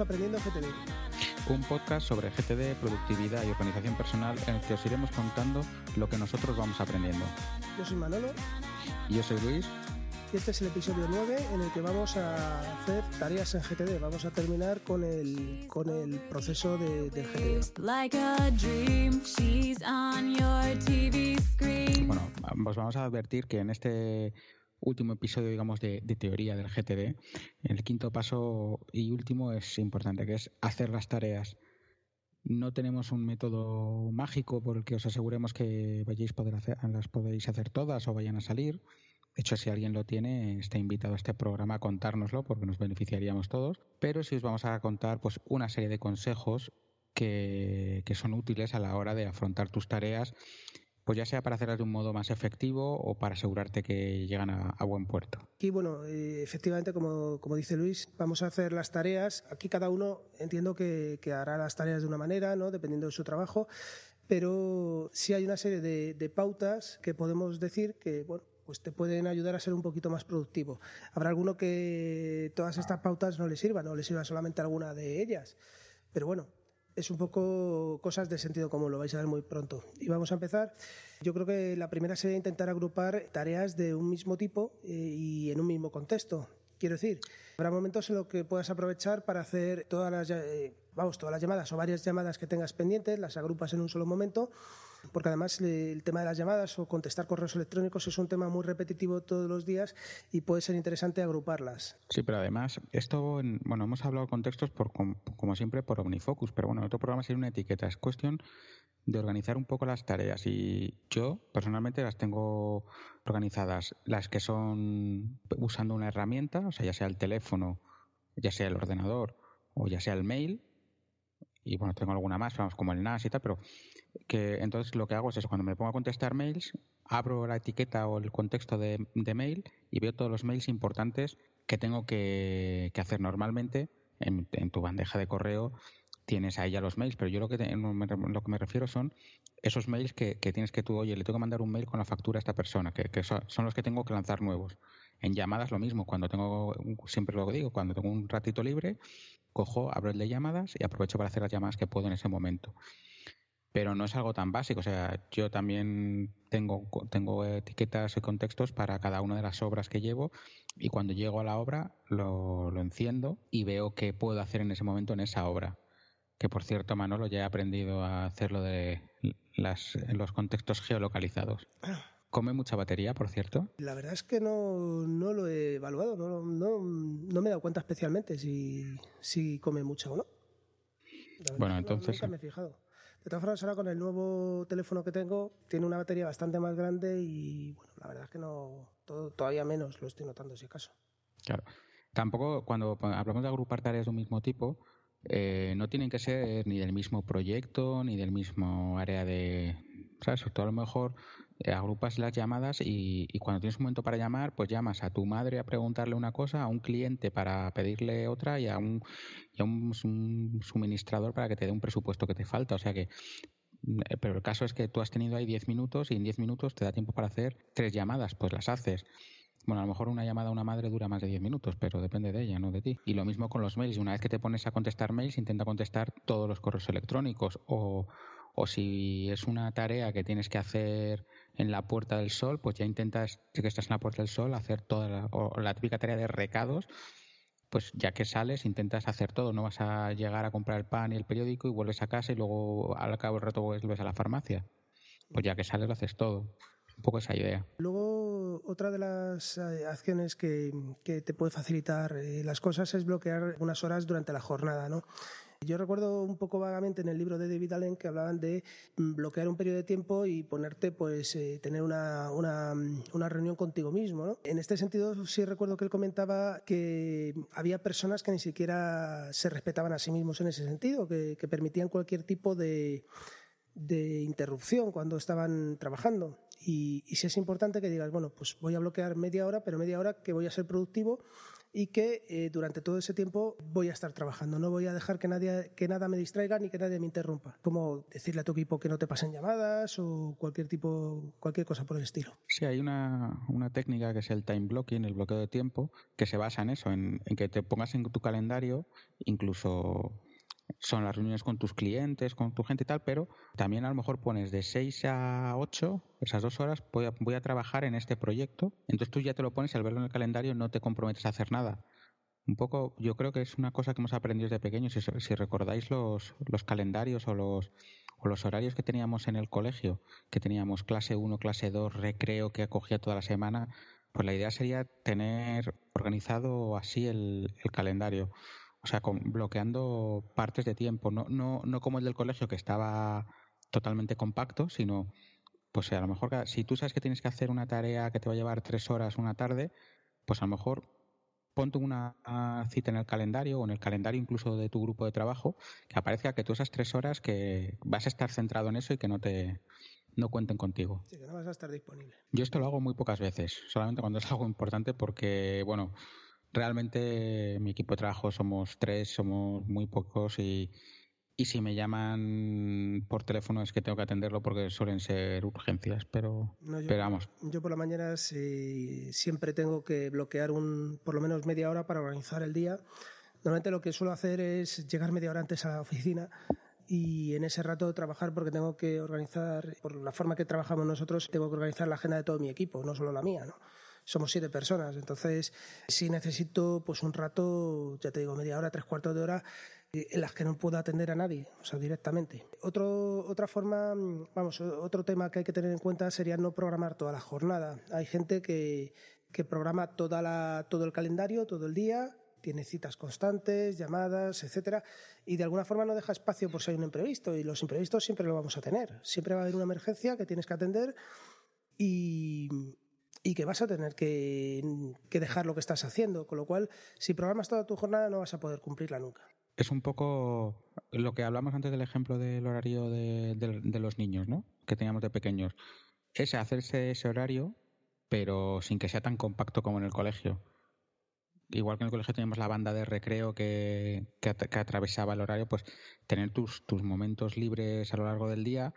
Aprendiendo GTD. Un podcast sobre GTD, productividad y organización personal en el que os iremos contando lo que nosotros vamos aprendiendo. Yo soy Manolo Y yo soy Luis. y este es el episodio 9 en el que vamos a hacer tareas en GTD. Vamos a terminar con el, con el proceso de, del GTD. Like a dream, she's on your TV screen. Bueno, os vamos a advertir que en este último episodio, digamos, de, teoría del GTD, el quinto paso y último es importante, que es hacer las tareas. No tenemos un método mágico por el que os aseguremos que vayáis poder hacer, las podéis hacer todas o vayan a salir. De hecho, si alguien lo tiene, está invitado a este programa a contárnoslo porque nos beneficiaríamos todos. Pero sí os vamos a contar pues, una serie de consejos que son útiles a la hora de afrontar tus tareas, pues ya sea para hacerlas de un modo más efectivo o para asegurarte que llegan a, buen puerto. Aquí, bueno, eh, efectivamente, como, como dice Luis, vamos a hacer las tareas. Aquí cada uno entiendo que, que hará las tareas de una manera, ¿no? dependiendo de su trabajo, pero sí hay una serie de, de pautas que podemos decir que, bueno, pues te pueden ayudar a ser un poquito más productivo. Habrá alguno que todas estas pautas no le sirvan, no le sirva solamente alguna de ellas. Pero bueno, es un poco cosas de sentido común, lo vais a ver muy pronto. Y vamos a empezar. Yo creo que la primera sería intentar agrupar tareas de un mismo tipo eh, y en un mismo contexto. Quiero decir, habrá momentos en los que puedas aprovechar para hacer todas las, eh, vamos, todas las llamadas o varias llamadas que tengas pendientes, las agrupas en un solo momento, porque además el tema de las llamadas o contestar correos electrónicos es un tema muy repetitivo todos los días y puede ser interesante agruparlas. Sí, pero además, esto, en- bueno, hemos hablado de contextos por, com- como siempre por Omnifocus, pero bueno, en otro programa sería una etiqueta. Es cuestión de organizar un poco las tareas y yo personalmente las tengo organizadas, las que son usando una herramienta, o sea, ya sea el teléfono, ya sea el ordenador o ya sea el mail, y bueno, tengo alguna más, vamos, como el NAS y tal, pero que entonces lo que hago es eso, cuando me pongo a contestar mails, abro la etiqueta o el contexto de, mail y veo todos los mails importantes que tengo que, hacer normalmente en, tu bandeja de correo tienes ahí ya los mails, pero yo lo que, me- refiero son esos mails que, tienes que tú, oye, le tengo que mandar un mail con la factura a esta persona, que, que son, los que tengo que lanzar nuevos. En llamadas lo mismo, cuando tengo, siempre lo digo, cuando tengo un ratito libre, cojo, abro el de llamadas y aprovecho para hacer las llamadas que puedo en ese momento. Pero no es algo tan básico, o sea, yo también tengo, tengo etiquetas y contextos para cada una de las obras que llevo y cuando llego a la obra lo, lo enciendo y veo qué puedo hacer en ese momento en esa obra. Que por cierto, Manolo, ya he aprendido a hacerlo de las, los contextos geolocalizados. Come mucha batería, por cierto. La verdad es que no, no lo he evaluado, no, no, no me he dado cuenta especialmente si, si come mucho o no. La Bueno, entonces- Nunca me he fijado. De todas formas, ahora con el nuevo teléfono que tengo, tiene una batería bastante más grande y, bueno, la verdad es que no, todo- todavía menos lo estoy notando, si acaso. Claro. Tampoco, cuando hablamos de agrupar tareas de un mismo tipo, eh, no tienen que ser ni del mismo proyecto, ni del mismo área de... ¿Sabes? Tú a lo mejor agrupas las llamadas y, cuando tienes un momento para llamar, pues llamas a tu madre a preguntarle una cosa, a un cliente para pedirle otra y a un, un, suministrador para que te dé un presupuesto que te falta. O sea que eh, pero el caso es que tú has tenido ahí 10 minutos y en 10 minutos te da tiempo para hacer tres llamadas, pues las haces. Bueno, a lo mejor una llamada a una madre dura más de 10 minutos, pero depende de ella, no de ti. Y lo mismo con los mails. Una vez que te pones a contestar mails, intenta contestar todos los correos electrónicos. O, o si es una tarea que tienes que hacer en la Puerta del Sol, pues ya intentas, si que estás en la Puerta del Sol, hacer toda la, o típica tarea de recados. Pues ya que sales, intentas hacer todo. No vas a llegar a comprar el pan y el periódico y vuelves a casa y luego al cabo del rato vuelves a la farmacia. Pues ya que sales, lo haces todo. Un poco esa idea. Luego, otra de las eh, acciones que, que te puede facilitar eh, las cosas es bloquear unas horas durante la jornada, ¿no? Yo recuerdo un poco vagamente en el libro de David Allen que hablaban de mm, bloquear un periodo de tiempo y ponerte, pues, eh, tener una, mm, una reunión contigo mismo. ¿no? En este sentido, sí recuerdo que él comentaba que había personas que ni siquiera se respetaban a sí mismos en ese sentido, que, que permitían cualquier tipo de, de interrupción cuando estaban trabajando. Y, y si es importante que digas, bueno, pues voy a bloquear media hora, pero media hora que voy a ser productivo y que eh, durante todo ese tiempo voy a estar trabajando. No voy a dejar que, nadie, que nada me distraiga ni que nadie me interrumpa. Como decirle a tu equipo que no te pasen llamadas o cualquier tipo, cualquier cosa por el estilo. Sí, hay una, una técnica que es el time blocking, el bloqueo de tiempo, que se basa en eso, en, en que te pongas en tu calendario incluso son las reuniones con tus clientes, con tu gente y tal, pero también a lo mejor pones de 6 a 8, esas dos horas, voy a, trabajar en este proyecto. Entonces tú ya te lo pones y al verlo en el calendario no te comprometes a hacer nada. Un poco, yo creo que es una cosa que hemos aprendido desde pequeños. Si, recordáis los, los calendarios o los, o los horarios que teníamos en el colegio, que teníamos clase 1, clase 2, recreo que acogía toda la semana, pues la idea sería tener organizado así el calendario o sea, con, bloqueando partes de tiempo, no, no, no como el del colegio que estaba totalmente compacto, sino, pues a lo mejor si tú sabes que tienes que hacer una tarea que te va a llevar tres horas una tarde, pues a lo mejor ponte una cita en el calendario o en el calendario incluso de tu grupo de trabajo que aparezca que tú esas tres horas que vas a estar centrado en eso y que no te no cuenten contigo. Sí, que no vas a estar disponible. Yo esto lo hago muy pocas veces, solamente cuando es algo importante porque, bueno, realmente mi equipo de trabajo somos tres, somos muy pocos y, y si me llaman por teléfono es que tengo que atenderlo porque suelen ser urgencias, pero, No, yo, pero vamos. yo por la mañana sí, siempre tengo que bloquear un, por lo menos media hora para organizar el día. Normalmente lo que suelo hacer es llegar media hora antes a la oficina y en ese rato trabajar porque tengo que organizar, por la forma que trabajamos nosotros, tengo que organizar la agenda de todo mi equipo, no solo la mía, ¿no? Somos siete personas, entonces si necesito pues un rato, ya te digo, media hora, tres cuartos de hora, eh, en las que no puedo atender a nadie, o sea, directamente. Otro, otra forma, mm, vamos, otro tema que hay que tener en cuenta sería no programar toda la jornada. Hay gente que, que programa toda la, todo el calendario, todo el día, tiene citas constantes, llamadas, etcétera, y de alguna forma no deja espacio por si hay un imprevisto, y los imprevistos siempre lo vamos a tener. Siempre va a haber una emergencia que tienes que atender y, y que vas a tener que, dejar lo que estás haciendo, con lo cual, si programas toda tu jornada no vas a poder cumplirla nunca. Es un poco lo que hablamos antes del ejemplo del horario de, los niños, ¿no? Que teníamos de pequeños. Es hacerse ese horario, pero sin que sea tan compacto como en el colegio. Igual que en el colegio teníamos la banda de recreo que, que, at- que atravesaba el horario, pues tener tus momentos libres a lo largo del día,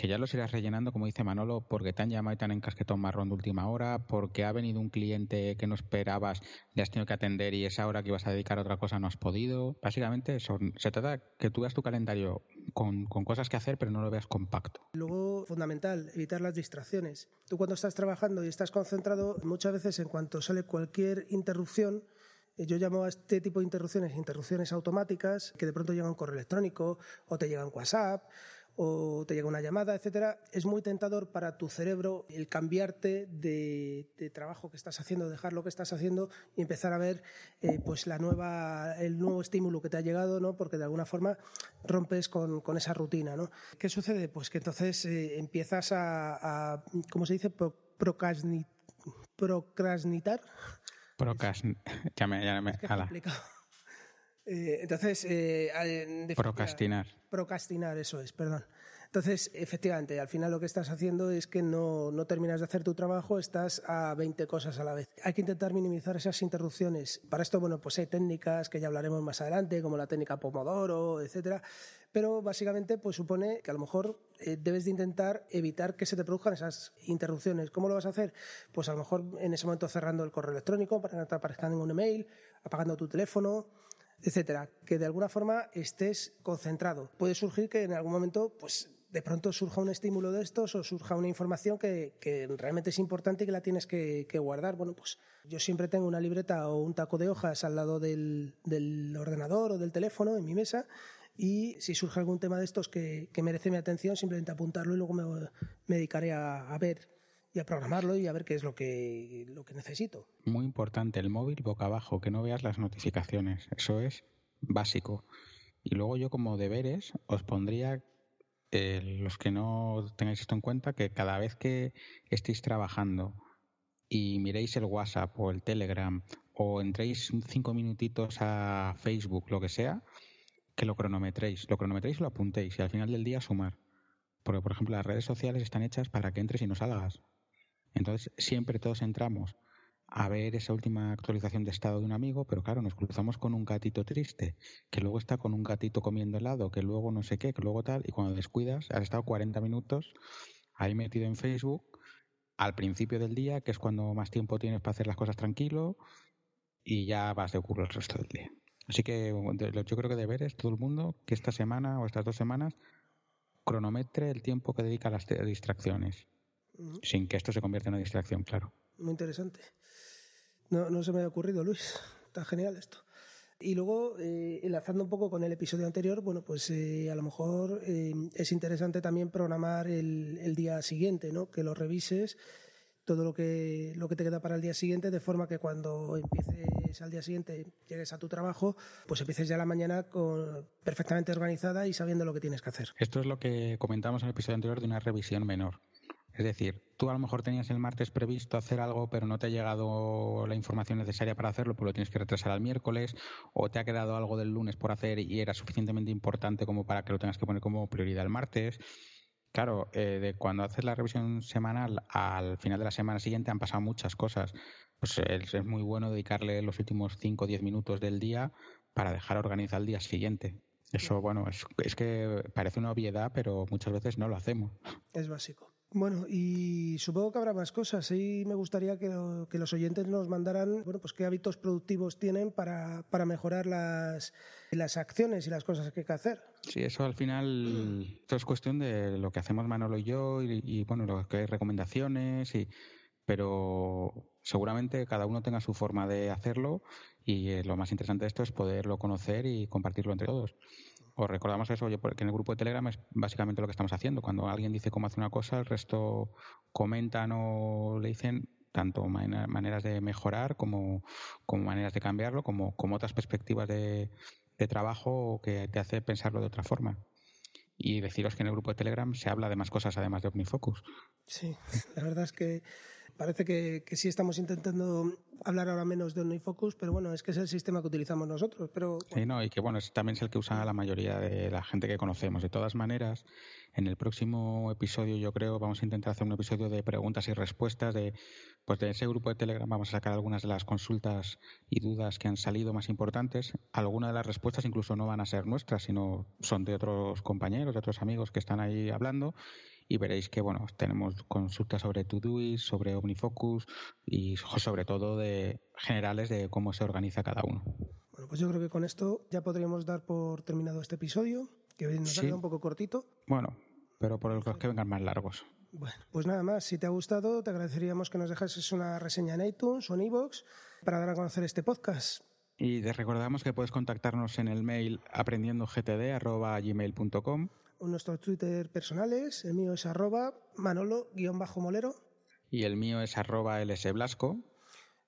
que ya los irás rellenando, como dice Manolo, porque te han llamado y te han encasquetado un marrón de última hora, porque ha venido un cliente que no esperabas, le has tenido que atender y esa hora que ibas a dedicar a otra cosa no has podido. Básicamente eso, se trata que tú veas tu calendario con, con cosas que hacer, pero no lo veas compacto. Luego, fundamental, evitar las distracciones. Tú cuando estás trabajando y estás concentrado, muchas veces en cuanto sale cualquier interrupción, eh, yo llamo a este tipo de interrupciones interrupciones automáticas, que de pronto llega un correo electrónico o te llega un WhatsApp o te llega una llamada, etcétera, es muy tentador para tu cerebro el cambiarte de, de trabajo que estás haciendo, dejar lo que estás haciendo y empezar a ver eh, pues la nueva, el nuevo estímulo que te ha llegado, ¿no? Porque de alguna forma rompes con, con esa rutina, ¿no? ¿Qué sucede? Pues que entonces eh, empiezas a, a, ¿cómo se dice? Pro- procrasni- procrasnitar. Procas, ya me, ya me, complicado. Eh, entonces, eh, procrastinar. Procrastinar, eso es, perdón. Entonces, efectivamente, al final lo que estás haciendo es que no, no terminas de hacer tu trabajo, estás a 20 cosas a la vez. Hay que intentar minimizar esas interrupciones. Para esto, bueno, pues hay técnicas que ya hablaremos más adelante, como la técnica Pomodoro, etcétera. Pero básicamente, pues supone que a lo mejor eh, debes de intentar evitar que se te produzcan esas interrupciones. ¿Cómo lo vas a hacer? Pues a lo mejor en ese momento cerrando el correo electrónico para que no te aparezca ningún email, apagando tu teléfono, etcétera, que de alguna forma estés concentrado. Puede surgir que en algún momento, pues de pronto surja un estímulo de estos o surja una información que, que realmente es importante y que la tienes que, guardar. Bueno, pues yo siempre tengo una libreta o un taco de hojas al lado del, del ordenador o del teléfono en mi mesa y si surge algún tema de estos que, que merece mi atención, simplemente apuntarlo y luego me, me dedicaré a, a ver y a programarlo y a ver qué es lo que, lo que necesito. Muy importante, el móvil boca abajo, que no veas las notificaciones. Eso es básico. Y luego yo como deberes os pondría, eh, los que no tengáis esto en cuenta, que cada vez que estéis trabajando y miréis el WhatsApp o el Telegram o entréis cinco minutitos a Facebook, lo que sea, que lo cronometréis, lo cronometréis y lo apuntéis y al final del día sumar. Porque, por ejemplo, las redes sociales están hechas para que entres y no salgas. Entonces, siempre todos entramos a ver esa última actualización de estado de un amigo, pero claro, nos cruzamos con un gatito triste, que luego está con un gatito comiendo helado, que luego no sé qué, que luego tal, y cuando descuidas, has estado 40 minutos ahí metido en Facebook al principio del día, que es cuando más tiempo tienes para hacer las cosas tranquilo, y ya vas de ocurrir el resto del día. Así que yo creo que deberes todo el mundo que esta semana o estas dos semanas cronometre el tiempo que dedica a las distracciones, sin que esto se convierta en una distracción, claro. Muy interesante. No, no se me había ocurrido, Luis. Está genial esto. Y luego, eh, enlazando un poco con el episodio anterior, bueno, pues eh, a lo mejor eh, es interesante también programar el, el, día siguiente, ¿no? Que lo revises todo lo que, lo que te queda para el día siguiente, de forma que cuando empieces al día siguiente, llegues a tu trabajo, pues empieces ya la mañana con, perfectamente organizada y sabiendo lo que tienes que hacer. Esto es lo que comentamos en el episodio anterior de una revisión menor. Es decir, tú a lo mejor tenías el martes previsto hacer algo, pero no te ha llegado la información necesaria para hacerlo, pues lo tienes que retrasar al miércoles, o te ha quedado algo del lunes por hacer y era suficientemente importante como para que lo tengas que poner como prioridad el martes. Claro, eh, de cuando haces la revisión semanal al final de la semana siguiente han pasado muchas cosas. Pues es, es muy bueno dedicarle los últimos 5 o 10 minutos del día para dejar organizado el día siguiente. Eso, bueno, es, es que parece una obviedad, pero muchas veces no lo hacemos. Es básico. Bueno, y supongo que habrá más cosas. Y me gustaría que, lo, que, los oyentes nos mandaran, bueno, pues qué hábitos productivos tienen para, para mejorar las, las, acciones y las cosas que hay que hacer. Sí, eso al final, esto es cuestión de lo que hacemos Manolo y yo, y, y bueno, lo que hay recomendaciones, y, pero seguramente cada uno tenga su forma de hacerlo y eh, lo más interesante de esto es poderlo conocer y compartirlo entre todos os recordamos eso, porque en el grupo de Telegram es básicamente lo que estamos haciendo. Cuando alguien dice cómo hace una cosa, el resto comentan o le dicen tanto maneras de mejorar como, como maneras de cambiarlo, como, como otras perspectivas de, de trabajo que te hace pensarlo de otra forma. Y deciros que en el grupo de Telegram se habla de más cosas además de OmniFocus. Sí, la verdad es que parece que, que, sí estamos intentando hablar ahora menos de OmniFocus, pero bueno, es que es el sistema que utilizamos nosotros. Pero, bueno. Sí, no, y que bueno, es, también es el que usa la mayoría de la gente que conocemos. De todas maneras, en el próximo episodio yo creo vamos a intentar hacer un episodio de preguntas y respuestas de pues de ese grupo de Telegram vamos a sacar algunas de las consultas y dudas que han salido más importantes. Algunas de las respuestas incluso no van a ser nuestras, sino son de otros compañeros, de otros amigos que están ahí hablando y veréis que bueno tenemos consultas sobre Todoist, sobre OmniFocus y sobre todo de generales de cómo se organiza cada uno. Bueno, pues yo creo que con esto ya podríamos dar por terminado este episodio, que nos sí. ha quedado un poco cortito. Bueno, pero por los que vengan más largos. Bueno, pues nada más, si te ha gustado, te agradeceríamos que nos dejases una reseña en iTunes o en iVoox para dar a conocer este podcast. Y te recordamos que puedes contactarnos en el mail aprendiendogtd.gmail.com nuestros Twitter personales. El mío es arroba manolo-molero. Y el mío es arroba lsblasco.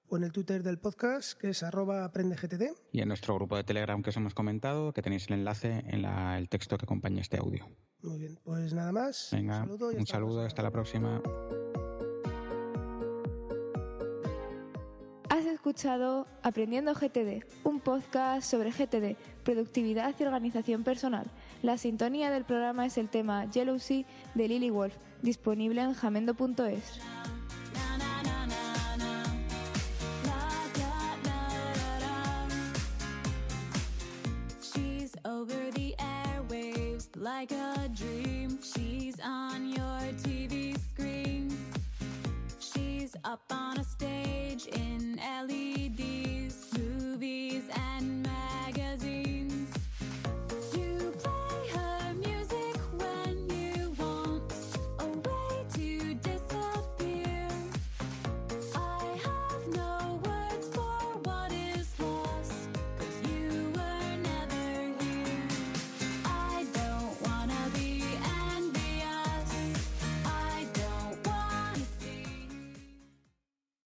O en el Twitter del podcast, que es arroba aprendegtd. Y en nuestro grupo de Telegram que os hemos comentado, que tenéis el enlace en la, el texto que acompaña este audio. Muy bien, pues nada más. Venga, un saludo, y un saludo hasta la próxima. Has escuchado Aprendiendo GTD, un podcast sobre GTD, productividad y organización personal. La sintonía del programa es el tema Sea de Lily Wolf, disponible en jamendo.es. like a dream. She's on your TV screen. She's up on a stage in and